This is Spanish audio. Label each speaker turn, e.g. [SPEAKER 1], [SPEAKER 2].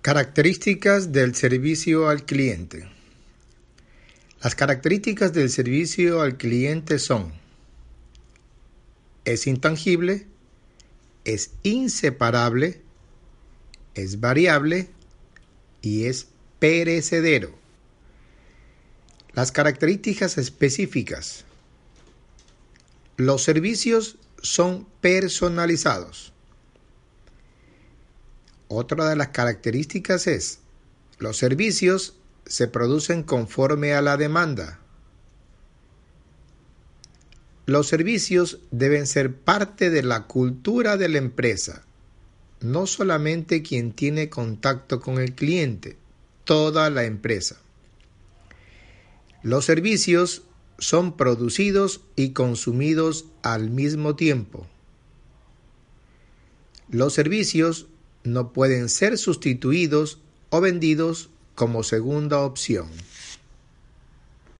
[SPEAKER 1] Características del servicio al cliente. Las características del servicio al cliente son es intangible, es inseparable, es variable y es perecedero. Las características específicas. Los servicios son personalizados. Otra de las características es, los servicios se producen conforme a la demanda. Los servicios deben ser parte de la cultura de la empresa, no solamente quien tiene contacto con el cliente, toda la empresa. Los servicios son producidos y consumidos al mismo tiempo. Los servicios no pueden ser sustituidos o vendidos como segunda opción.